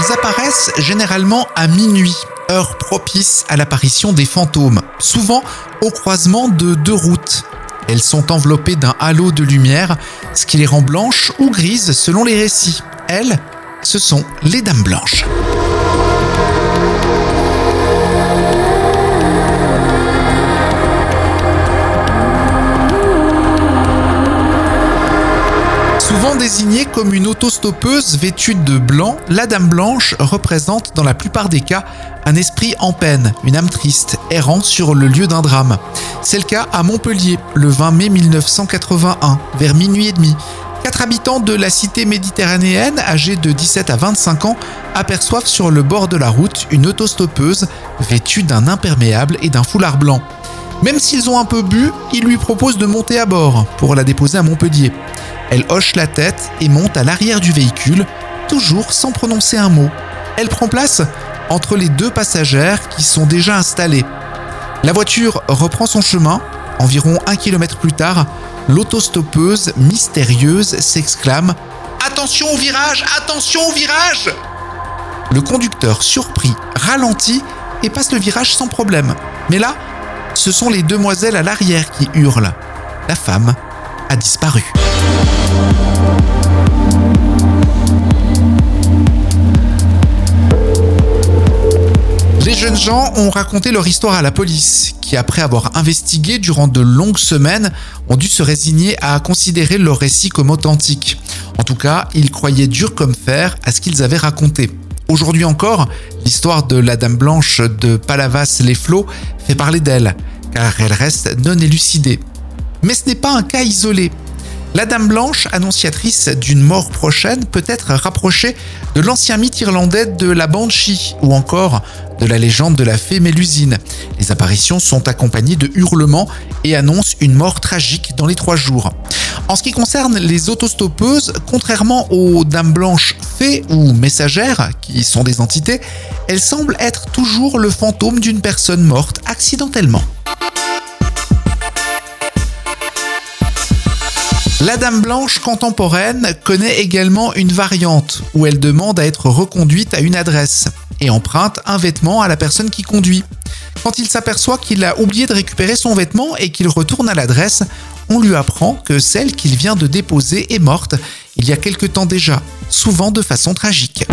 Elles apparaissent généralement à minuit, heure propice à l'apparition des fantômes, souvent au croisement de deux routes. Elles sont enveloppées d'un halo de lumière, ce qui les rend blanches ou grises selon les récits. Elles, ce sont les Dames Blanches. Souvent désignée comme une autostoppeuse vêtue de blanc, la Dame Blanche représente dans la plupart des cas un esprit en peine, une âme triste, errant sur le lieu d'un drame. C'est le cas à Montpellier, le 20 mai 1981, vers minuit et demi. Quatre habitants de la cité méditerranéenne, âgés de 17 à 25 ans, aperçoivent sur le bord de la route une autostoppeuse vêtue d'un imperméable et d'un foulard blanc. Même s'ils ont un peu bu, ils lui proposent de monter à bord pour la déposer à Montpellier. Elle hoche la tête et monte à l'arrière du véhicule, toujours sans prononcer un mot. Elle prend place entre les deux passagères qui sont déjà installées. La voiture reprend son chemin. Environ un kilomètre plus tard, l'autostoppeuse mystérieuse s'exclame Attention au virage Attention au virage Le conducteur, surpris, ralentit et passe le virage sans problème. Mais là, ce sont les demoiselles à l'arrière qui hurlent. La femme a disparu. Jeunes gens ont raconté leur histoire à la police, qui après avoir investigué durant de longues semaines, ont dû se résigner à considérer leur récit comme authentique. En tout cas, ils croyaient dur comme fer à ce qu'ils avaient raconté. Aujourd'hui encore, l'histoire de la Dame Blanche de Palavas-les-Flots fait parler d'elle, car elle reste non élucidée. Mais ce n'est pas un cas isolé. La Dame Blanche, annonciatrice d'une mort prochaine, peut être rapprochée de l'ancien mythe irlandais de la Banshee ou encore de la légende de la fée Mélusine. Les apparitions sont accompagnées de hurlements et annoncent une mort tragique dans les trois jours. En ce qui concerne les autostoppeuses, contrairement aux dames blanches fées ou messagères, qui sont des entités, elles semblent être toujours le fantôme d'une personne morte accidentellement. La Dame Blanche contemporaine connaît également une variante où elle demande à être reconduite à une adresse et emprunte un vêtement à la personne qui conduit. Quand il s'aperçoit qu'il a oublié de récupérer son vêtement et qu'il retourne à l'adresse, on lui apprend que celle qu'il vient de déposer est morte il y a quelque temps déjà, souvent de façon tragique.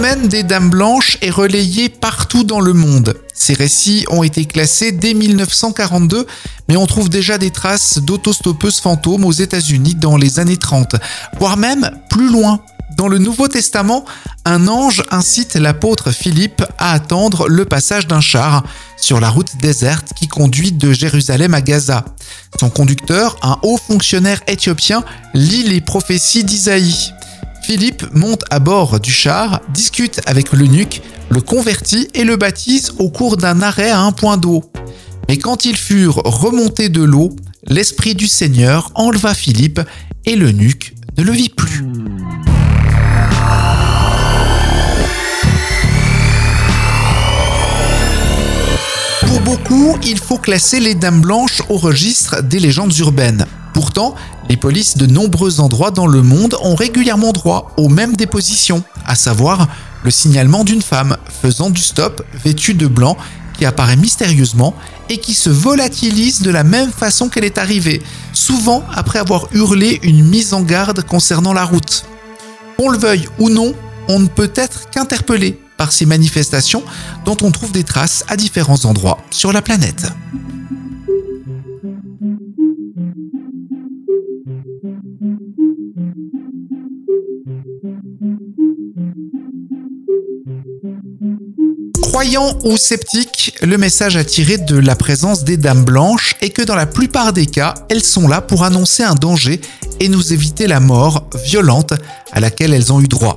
Phénomène des Dames Blanches est relayé partout dans le monde. Ces récits ont été classés dès 1942, mais on trouve déjà des traces d'autostoppeuses fantômes aux États-Unis dans les années 30, voire même plus loin. Dans le Nouveau Testament, un ange incite l'apôtre Philippe à attendre le passage d'un char sur la route déserte qui conduit de Jérusalem à Gaza. Son conducteur, un haut fonctionnaire éthiopien, lit les prophéties d'Isaïe. Philippe monte à bord du char, discute avec l'eunuque, le convertit et le baptise au cours d'un arrêt à un point d'eau. Mais quand ils furent remontés de l'eau, l'Esprit du Seigneur enleva Philippe et l'eunuque ne le vit plus. Pour beaucoup, il faut classer les Dames Blanches au registre des légendes urbaines. Pourtant, les polices de nombreux endroits dans le monde ont régulièrement droit aux mêmes dépositions, à savoir le signalement d'une femme faisant du stop vêtue de blanc qui apparaît mystérieusement et qui se volatilise de la même façon qu'elle est arrivée, souvent après avoir hurlé une mise en garde concernant la route. Qu'on le veuille ou non, on ne peut être qu'interpellé par ces manifestations dont on trouve des traces à différents endroits sur la planète. Croyant ou sceptique, le message à tirer de la présence des dames blanches est que dans la plupart des cas, elles sont là pour annoncer un danger et nous éviter la mort violente à laquelle elles ont eu droit.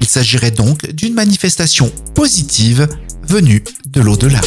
Il s'agirait donc d'une manifestation positive venue de l'au-delà.